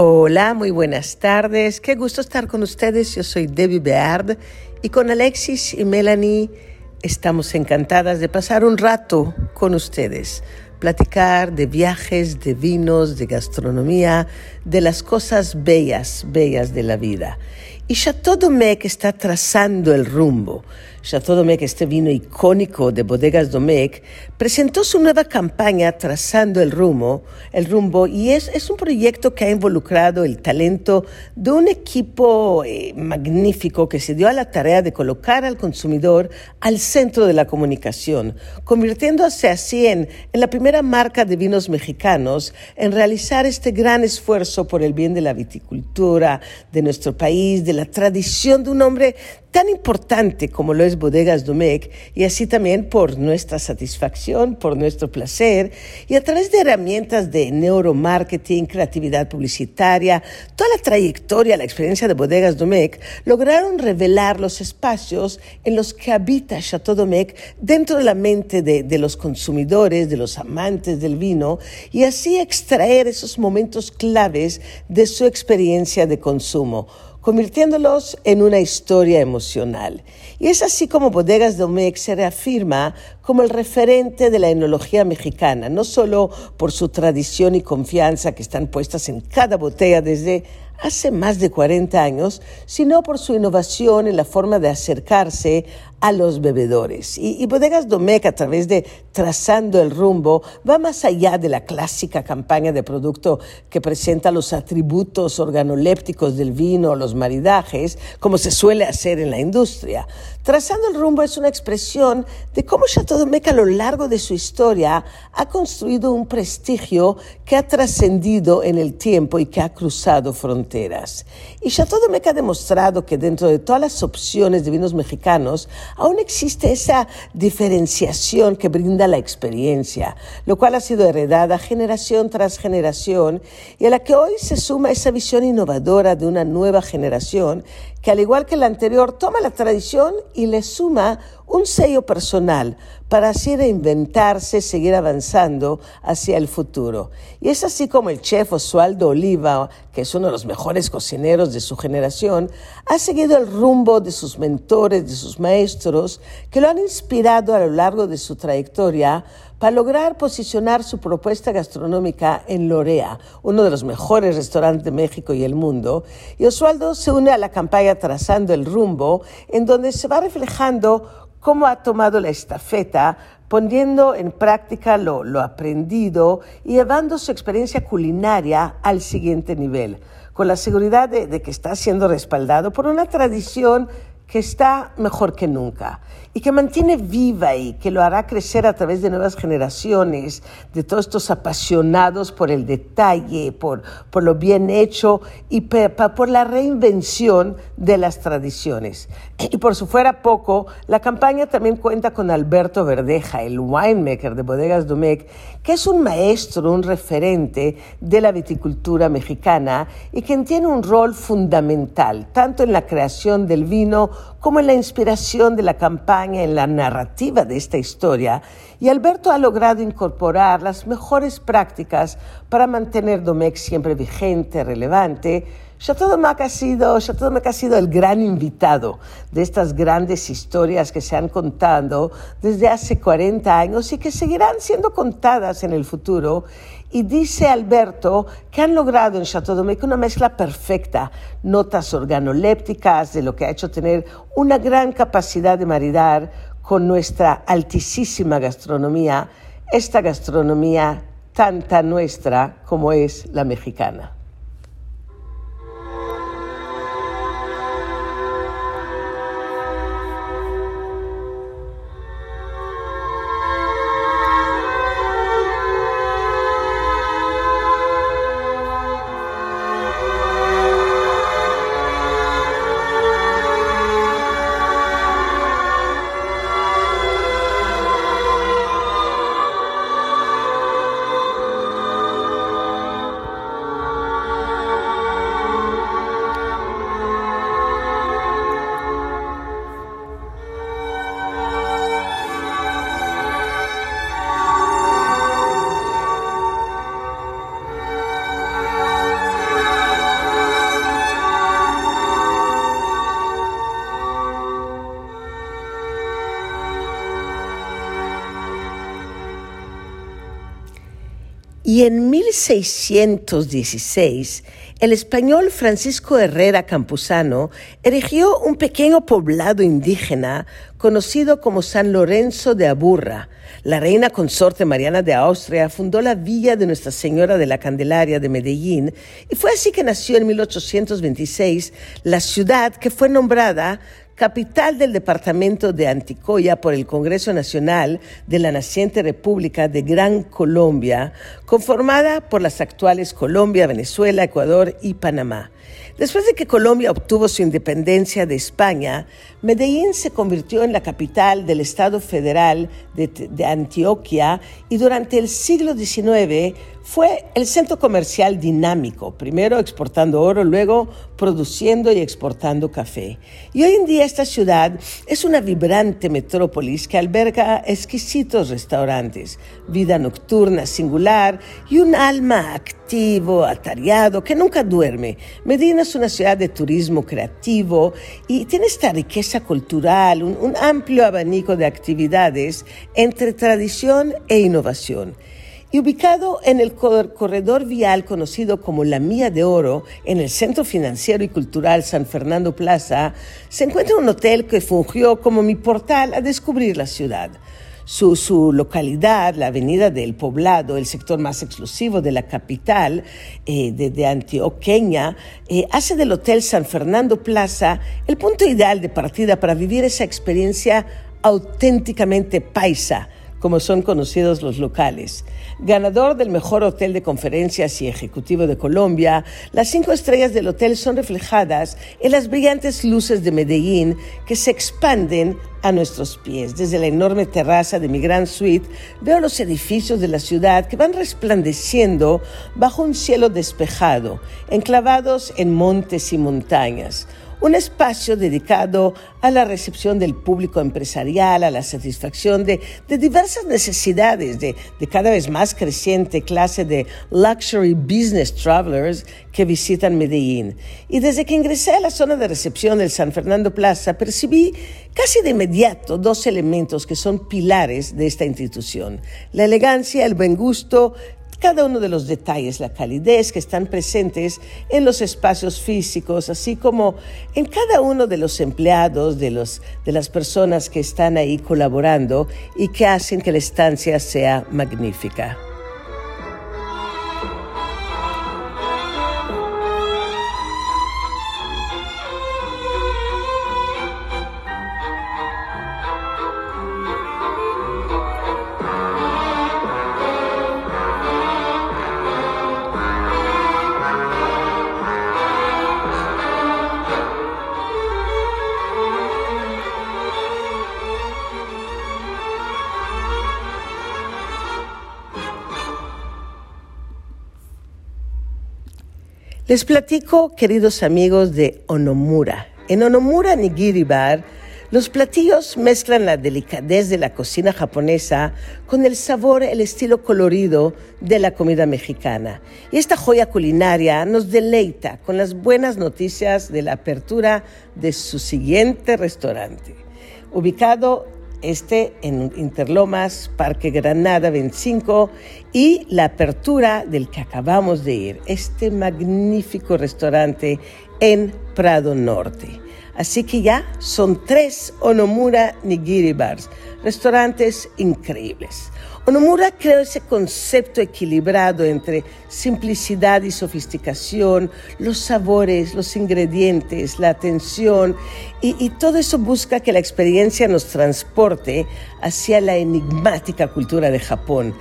Hola, muy buenas tardes. Qué gusto estar con ustedes. Yo soy Debbie Beard y con Alexis y Melanie estamos encantadas de pasar un rato con ustedes, platicar de viajes, de vinos, de gastronomía, de las cosas bellas, bellas de la vida. Y Chateau Domecq está trazando el rumbo. Chateau Domecq, este vino icónico de Bodegas Domecq, presentó su nueva campaña trazando el rumbo, el rumbo y es, es un proyecto que ha involucrado el talento de un equipo eh, magnífico que se dio a la tarea de colocar al consumidor al centro de la comunicación, convirtiéndose así en, en la primera marca de vinos mexicanos en realizar este gran esfuerzo por el bien de la viticultura de nuestro país, de la tradición de un hombre tan importante como lo es Bodegas Domecq y así también por nuestra satisfacción, por nuestro placer y a través de herramientas de neuromarketing, creatividad publicitaria, toda la trayectoria, la experiencia de Bodegas Domecq lograron revelar los espacios en los que habita Chateau Domecq dentro de la mente de, de los consumidores, de los amantes del vino y así extraer esos momentos claves de su experiencia de consumo convirtiéndolos en una historia emocional. Y es así como Bodegas Domecq se reafirma como el referente de la enología mexicana, no solo por su tradición y confianza que están puestas en cada botella desde hace más de 40 años, sino por su innovación en la forma de acercarse a los bebedores. Y, Bodegas Domecq, a través de Trazando el Rumbo, va más allá de la clásica campaña de producto que presenta los atributos organolépticos del vino, los maridajes, como se suele hacer en la industria. Trazando el Rumbo es una expresión de cómo Chateau Domecq a lo largo de su historia ha construido un prestigio que ha trascendido en el tiempo y que ha cruzado fronteras. Y Chateau Domecq ha demostrado que dentro de todas las opciones de vinos mexicanos, aún existe esa diferenciación que brinda la experiencia, lo cual ha sido heredada generación tras generación y a la que hoy se suma esa visión innovadora de una nueva generación que al igual que la anterior toma la tradición y le suma un sello personal para así reinventarse, seguir avanzando hacia el futuro. Y es así como el chef Oswaldo Oliva, que es uno de los mejores cocineros de su generación, ha seguido el rumbo de sus mentores, de sus maestros, que lo han inspirado a lo largo de su trayectoria para lograr posicionar su propuesta gastronómica en Lorea, uno de los mejores restaurantes de México y el mundo. Y se une a la campaña Trazando el Rumbo, en donde se va reflejando cómo ha tomado la estafeta, poniendo en práctica lo, aprendido y llevando su experiencia culinaria al siguiente nivel, con la seguridad de que está siendo respaldado por una tradición que está mejor que nunca y que mantiene viva y que lo hará crecer a través de nuevas generaciones, de todos estos apasionados por el detalle, por, por lo bien hecho y por la reinvención de las tradiciones. Y por si fuera poco, la campaña también cuenta con Alberto Verdeja, el winemaker de Bodegas Domecq, que es un maestro, un referente de la viticultura mexicana y quien tiene un rol fundamental, tanto en la creación del vino como en la inspiración de la campaña, en la narrativa de esta historia, y Alberto ha logrado incorporar las mejores prácticas para mantener Domecq siempre vigente, relevante. Chateau Domecq ha sido, Chateau ha sido el gran invitado de estas grandes historias que se han contado desde hace 40 años y que seguirán siendo contadas en el futuro y dice Alberto que han logrado en Chateau una mezcla perfecta, notas organolépticas, de lo que ha hecho tener una gran capacidad de maridar con nuestra altísima gastronomía, esta gastronomía tanta nuestra como es la mexicana. 1616, el español Francisco Herrera Campuzano erigió un pequeño poblado indígena conocido como San Lorenzo de Aburra. La reina consorte Mariana de Austria fundó la villa de Nuestra Señora de la Candelaria de Medellín y fue así que nació en 1826 la ciudad que fue nombrada capital del departamento de Anticoya por el Congreso Nacional de la naciente República de Gran Colombia, conformada por las actuales Colombia, Venezuela, Ecuador y Panamá. Después de que Colombia obtuvo su independencia de España, Medellín se convirtió en la capital del Estado federal de, Antioquia y durante el siglo XIX fue el centro comercial dinámico, primero exportando oro, luego produciendo y exportando café. Y hoy en día esta ciudad es una vibrante metrópolis que alberga exquisitos restaurantes, vida nocturna singular y un alma activo, atareado, que nunca duerme. Medina es una ciudad de turismo creativo y tiene esta riqueza cultural, un, un amplio abanico de actividades entre tradición e innovación y ubicado en el corredor vial conocido como la Mía de Oro, en el Centro Financiero y Cultural San Fernando Plaza, se encuentra un hotel que fungió como mi portal a descubrir la ciudad. Su, localidad, la Avenida del Poblado, el sector más exclusivo de la capital eh, de, Antioqueña, eh, hace del Hotel San Fernando Plaza el punto ideal de partida para vivir esa experiencia auténticamente paisa como son conocidos los locales. Ganador del mejor hotel de conferencias y ejecutivo de Colombia, las cinco estrellas del hotel son reflejadas en las brillantes luces de Medellín que se expanden a nuestros pies. Desde la enorme terraza de mi gran suite veo los edificios de la ciudad que van resplandeciendo bajo un cielo despejado, enclavados en montes y montañas un espacio dedicado a la recepción del público empresarial, a la satisfacción de, diversas necesidades de, cada vez más creciente clase de luxury business travelers que visitan Medellín. Y desde que ingresé a la zona de recepción del San Fernando Plaza, percibí casi de inmediato dos elementos que son pilares de esta institución. La elegancia, el buen gusto, cada uno de los detalles, la calidez que están presentes en los espacios físicos, así como en cada uno de los empleados, de, los, de las personas que están ahí colaborando y que hacen que la estancia sea magnífica. Les platico, queridos amigos, de Onomura. En Onomura Nigiri Bar, los platillos mezclan la delicadez de la cocina japonesa con el sabor, el estilo colorido de la comida mexicana. Y esta joya culinaria nos deleita con las buenas noticias de la apertura de su siguiente restaurante. Ubicado este en Interlomas, Parque Granada 25 y la apertura del que acabamos de ir, este magnífico restaurante en Prado Norte. Así que ya son tres Onomura Nigiri Bars, restaurantes increíbles. Onomura creó ese concepto equilibrado entre simplicidad y sofisticación, los sabores, los ingredientes, la atención, y, y, todo eso busca que la experiencia nos transporte hacia la enigmática cultura de Japón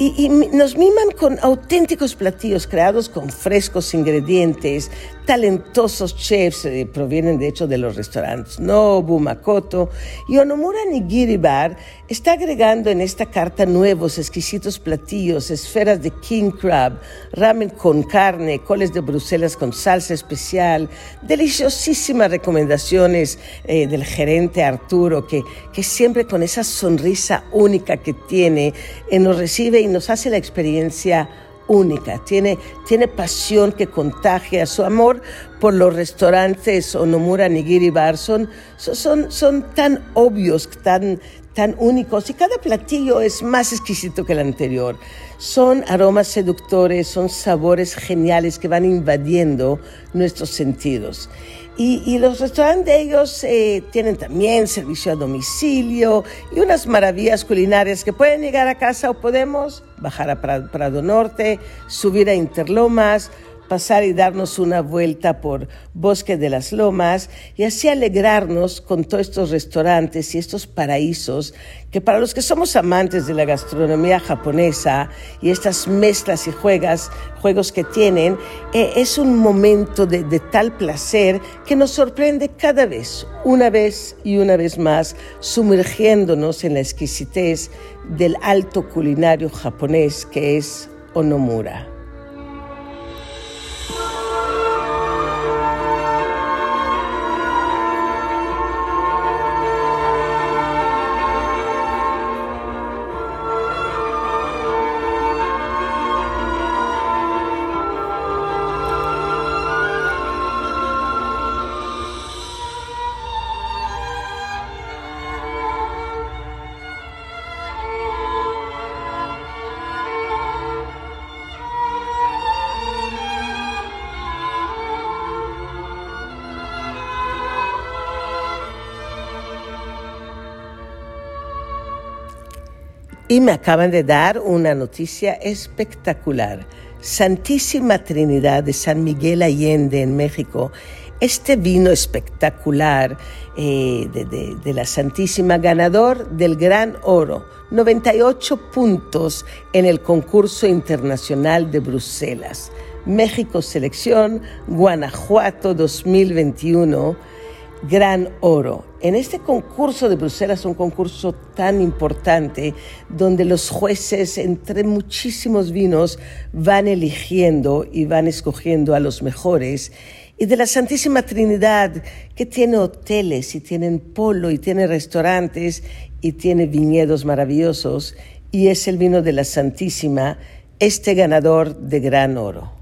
y, nos miman con auténticos platillos creados con frescos ingredientes, talentosos chefs, eh, provienen de hecho de los restaurantes Nobu, Makoto, y Onomura Nigiri Bar está agregando en esta carta nuevos exquisitos platillos, esferas de king crab, ramen con carne, coles de Bruselas con salsa especial, deliciosísimas recomendaciones eh, del gerente Arturo, que, que siempre con esa sonrisa única que tiene, eh, nos recibe y nos hace la experiencia única, tiene, tiene pasión que contagia. Su amor por los restaurantes Onomura Nigiri Bar son, son, son tan obvios, tan, tan únicos y cada platillo es más exquisito que el anterior. Son aromas seductores, son sabores geniales que van invadiendo nuestros sentidos. Y, los restaurantes de ellos eh, tienen también servicio a domicilio y unas maravillas culinarias que pueden llegar a casa o podemos bajar a Prado Norte, subir a Interlomas, pasar y darnos una vuelta por Bosque de las Lomas y así alegrarnos con todos estos restaurantes y estos paraísos que para los que somos amantes de la gastronomía japonesa y estas mezclas y juegas, juegos que tienen, eh, es un momento de, de tal placer que nos sorprende cada vez, una vez y una vez más, sumergiéndonos en la exquisitez del alto culinario japonés que es Onomura. Y me acaban de dar una noticia espectacular. Santísima Trinidad de San Miguel Allende en México. Este vino espectacular eh, de, de, la Santísima, ganador del Gran Oro, 98 puntos en el concurso internacional de Bruselas. México Selección, Guanajuato 2021 gran oro. En este concurso de Bruselas, un concurso tan importante, donde los jueces, entre muchísimos vinos, van eligiendo y van escogiendo a los mejores, y de la Santísima Trinidad, que tiene hoteles y tienen polo y tiene restaurantes y tiene viñedos maravillosos, y es el vino de la Santísima, este ganador de gran oro.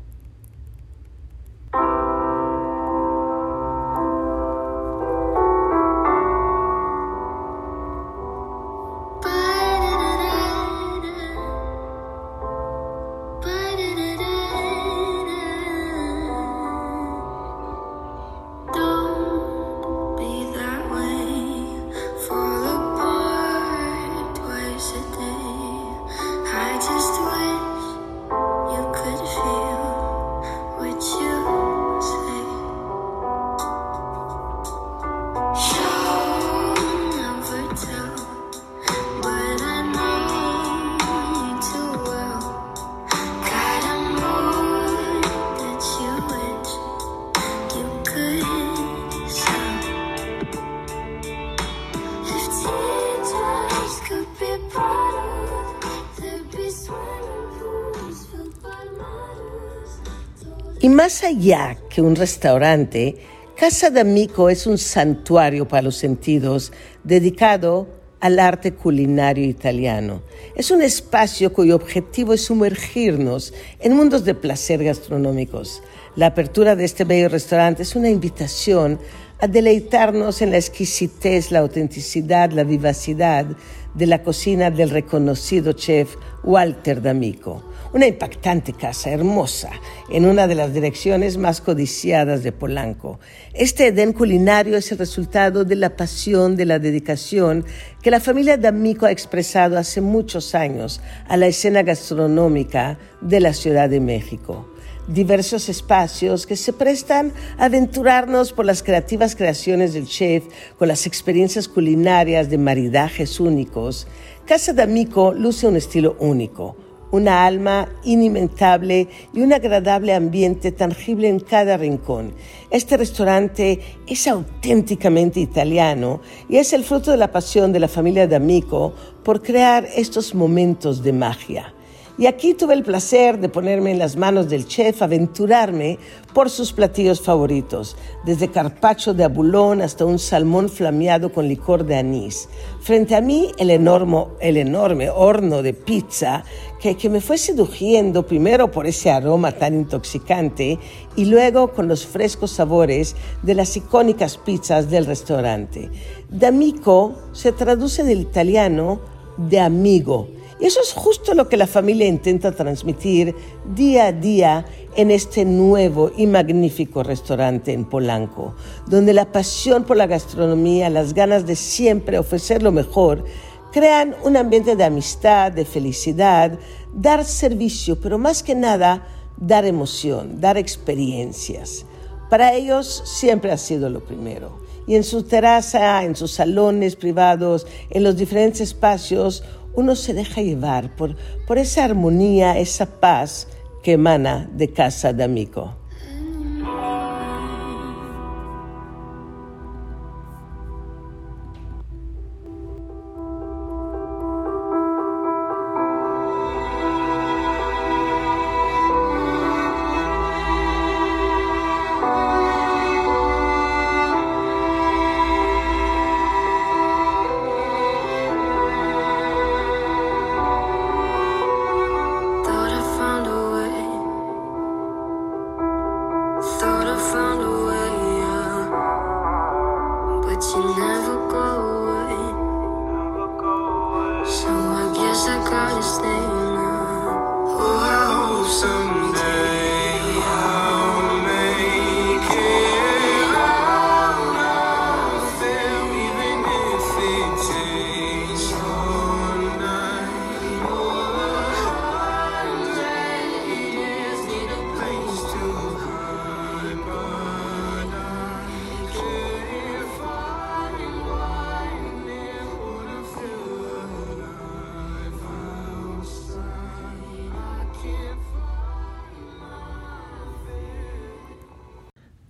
Más allá que un restaurante, Casa d'Amico es un santuario para los sentidos dedicado al arte culinario italiano. Es un espacio cuyo objetivo es sumergirnos en mundos de placer gastronómicos. La apertura de este bello restaurante es una invitación a deleitarnos en la exquisitez, la autenticidad, la vivacidad de la cocina del reconocido chef Walter D'Amico. Una impactante casa, hermosa, en una de las direcciones más codiciadas de Polanco. Este Edén culinario es el resultado de la pasión, de la dedicación que la familia D'Amico ha expresado hace muchos años a la escena gastronómica de la Ciudad de México diversos espacios que se prestan a aventurarnos por las creativas creaciones del chef, con las experiencias culinarias de maridajes únicos. Casa D'Amico luce un estilo único una alma inimitable y un agradable ambiente tangible en cada rincón. Este restaurante es auténticamente italiano y es el fruto de la pasión de la familia D'Amico por crear estos momentos de magia. Y aquí tuve el placer de ponerme en las manos del chef, aventurarme por sus platillos favoritos, desde carpacho de abulón hasta un salmón flameado con licor de anís. Frente a mí, el enorme, el enorme horno de pizza que, me fue seduciendo primero por ese aroma tan intoxicante y luego con los frescos sabores de las icónicas pizzas del restaurante. D'amico se traduce del italiano de amigo. Y eso es justo lo que la familia intenta transmitir día a día en este nuevo y magnífico restaurante en Polanco, donde la pasión por la gastronomía, las ganas de siempre ofrecer lo mejor, crean un ambiente de amistad, de felicidad, dar servicio, pero más que nada dar emoción, dar experiencias. Para ellos siempre ha sido lo primero. Y en su terraza, en sus salones privados, en los diferentes espacios, uno se deja llevar por, por esa armonía, esa paz que emana de casa de amigo.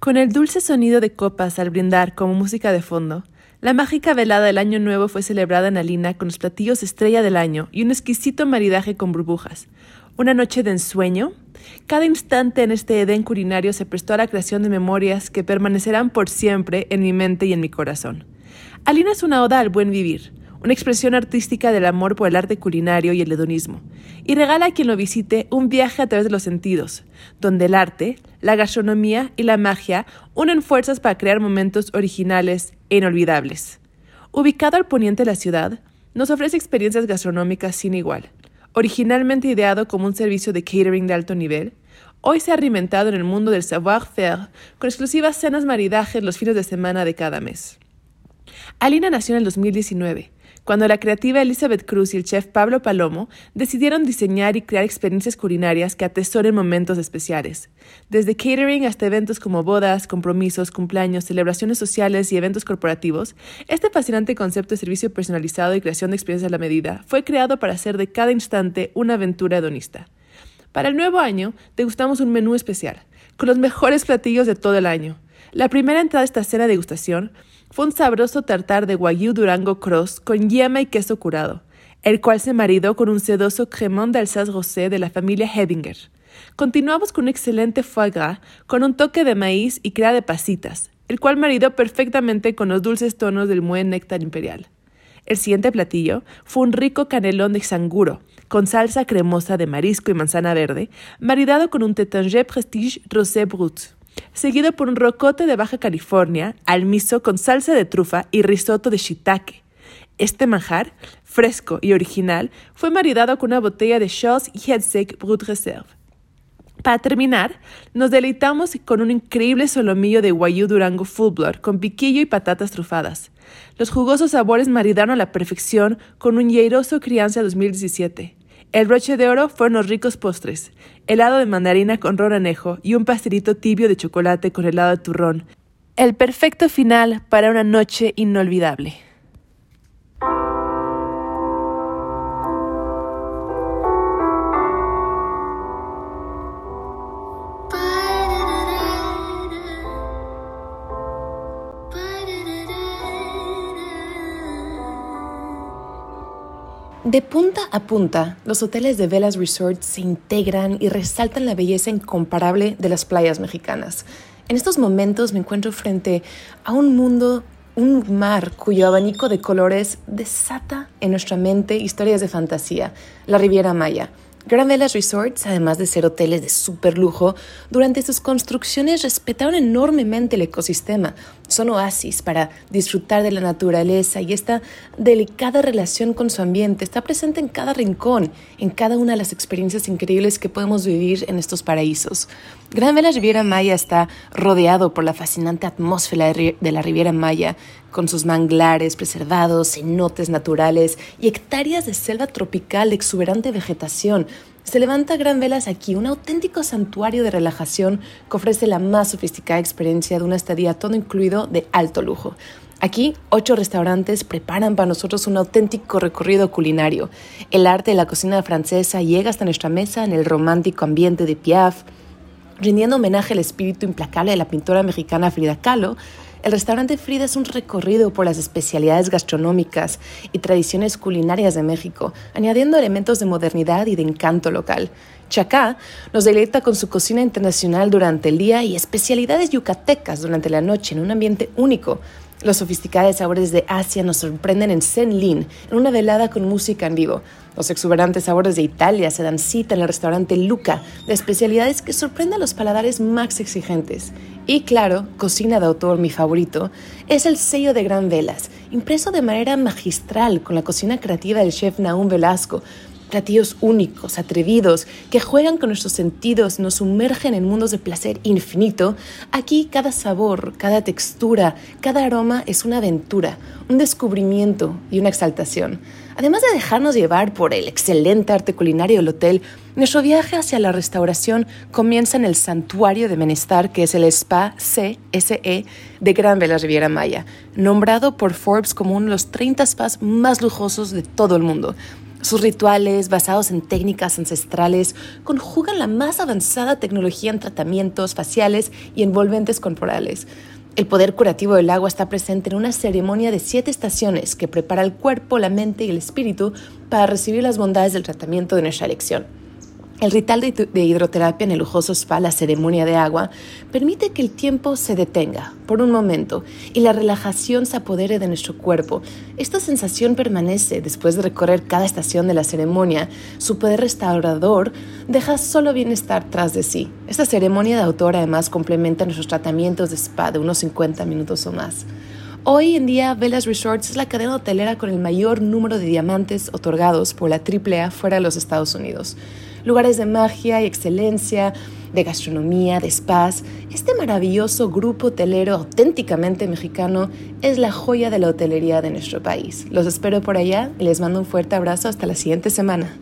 Con el dulce sonido de copas al brindar como música de fondo, la mágica velada del Año Nuevo fue celebrada en Alina con los platillos estrella del año y un exquisito maridaje con burbujas. Una noche de ensueño. Cada instante en este Edén culinario se prestó a la creación de memorias que permanecerán por siempre en mi mente y en mi corazón. Alina es una oda al buen vivir, una expresión artística del amor por el arte culinario y el hedonismo, y regala a quien lo visite un viaje a través de los sentidos, donde el arte, la gastronomía y la magia unen fuerzas para crear momentos originales e inolvidables. Ubicado al poniente de la ciudad, nos ofrece experiencias gastronómicas sin igual. Originalmente ideado como un servicio de catering de alto nivel, hoy se ha reinventado en el mundo del savoir-faire con exclusivas cenas maridajes los fines de semana de cada mes. Alina nació en el 2019 cuando la creativa Elizabeth Cruz y el chef Pablo Palomo decidieron diseñar y crear experiencias culinarias que atesoren momentos especiales. Desde catering hasta eventos como bodas, compromisos, cumpleaños, celebraciones sociales y eventos corporativos, este fascinante concepto de servicio personalizado y creación de experiencias a la medida fue creado para hacer de cada instante una aventura hedonista. Para el nuevo año, degustamos un menú especial, con los mejores platillos de todo el año. La primera entrada de esta cena de degustación fue un sabroso tartar de Wagyu Durango Cross con yema y queso curado, el cual se maridó con un sedoso cremón de Alsace Rosé de la familia Hedinger. Continuamos con un excelente foie gras con un toque de maíz y crea de pasitas, el cual maridó perfectamente con los dulces tonos del buen néctar imperial. El siguiente platillo fue un rico canelón de sanguro, con salsa cremosa de marisco y manzana verde, maridado con un tétanger prestige rosé brut seguido por un rocote de Baja California, al miso con salsa de trufa y risotto de shiitake. Este manjar, fresco y original, fue maridado con una botella de Charles Headsec Brut Reserve. Para terminar, nos deleitamos con un increíble solomillo de Wagyu Durango Full Blood con piquillo y patatas trufadas. Los jugosos sabores maridaron a la perfección con un hieroso crianza 2017. El broche de oro fueron los ricos postres, helado de mandarina con ron anejo y un pastelito tibio de chocolate con helado de turrón. El perfecto final para una noche inolvidable. De punta a punta, los hoteles de Velas Resort se integran y resaltan la belleza incomparable de las playas mexicanas. En estos momentos me encuentro frente a un mundo, un mar cuyo abanico de colores desata en nuestra mente historias de fantasía, la Riviera Maya, Grand Velas Resorts, además de ser hoteles de super lujo, durante sus construcciones respetaron enormemente el ecosistema. Son oasis para disfrutar de la naturaleza y esta delicada relación con su ambiente está presente en cada rincón, en cada una de las experiencias increíbles que podemos vivir en estos paraísos. Gran Velas Riviera Maya está rodeado por la fascinante atmósfera de la Riviera Maya, con sus manglares preservados, cenotes naturales y hectáreas de selva tropical de exuberante vegetación. Se levanta Gran Velas aquí, un auténtico santuario de relajación que ofrece la más sofisticada experiencia de una estadía todo incluido de alto lujo. Aquí, ocho restaurantes preparan para nosotros un auténtico recorrido culinario. El arte de la cocina francesa llega hasta nuestra mesa en el romántico ambiente de Piaf, rindiendo homenaje al espíritu implacable de la pintora mexicana Frida Kahlo el restaurante Frida es un recorrido por las especialidades gastronómicas y tradiciones culinarias de México, añadiendo elementos de modernidad y de encanto local. Chacá nos deleita con su cocina internacional durante el día y especialidades yucatecas durante la noche en un ambiente único. Los sofisticados sabores de Asia nos sorprenden en Lin, en una velada con música en vivo. Los exuberantes sabores de Italia se dan cita en el restaurante Luca, de especialidades que sorprenden a los paladares más exigentes. Y claro, cocina de autor, mi favorito, es el sello de Gran Velas, impreso de manera magistral con la cocina creativa del chef Naum Velasco, platillos únicos, atrevidos, que juegan con nuestros sentidos, nos sumergen en mundos de placer infinito, aquí cada sabor, cada textura, cada aroma es una aventura, un descubrimiento y una exaltación. Además de dejarnos llevar por el excelente arte culinario del hotel, nuestro viaje hacia la restauración comienza en el santuario de bienestar que es el Spa CSE de Gran Vela Riviera Maya, nombrado por Forbes como uno de los 30 spas más lujosos de todo el mundo. Sus rituales, basados en técnicas ancestrales, conjugan la más avanzada tecnología en tratamientos faciales y envolventes corporales. El poder curativo del agua está presente en una ceremonia de siete estaciones que prepara el cuerpo, la mente y el espíritu para recibir las bondades del tratamiento de nuestra elección. El ritual de hidroterapia en el lujoso spa, la ceremonia de agua, permite que el tiempo se detenga por un momento y la relajación se apodere de nuestro cuerpo. Esta sensación permanece después de recorrer cada estación de la ceremonia. Su poder restaurador deja solo bienestar tras de sí. Esta ceremonia de autor además complementa nuestros tratamientos de spa de unos 50 minutos o más. Hoy en día, Velas Resorts es la cadena hotelera con el mayor número de diamantes otorgados por la AAA fuera de los Estados Unidos lugares de magia y excelencia, de gastronomía, de spas. Este maravilloso grupo hotelero auténticamente mexicano es la joya de la hotelería de nuestro país. Los espero por allá y les mando un fuerte abrazo hasta la siguiente semana.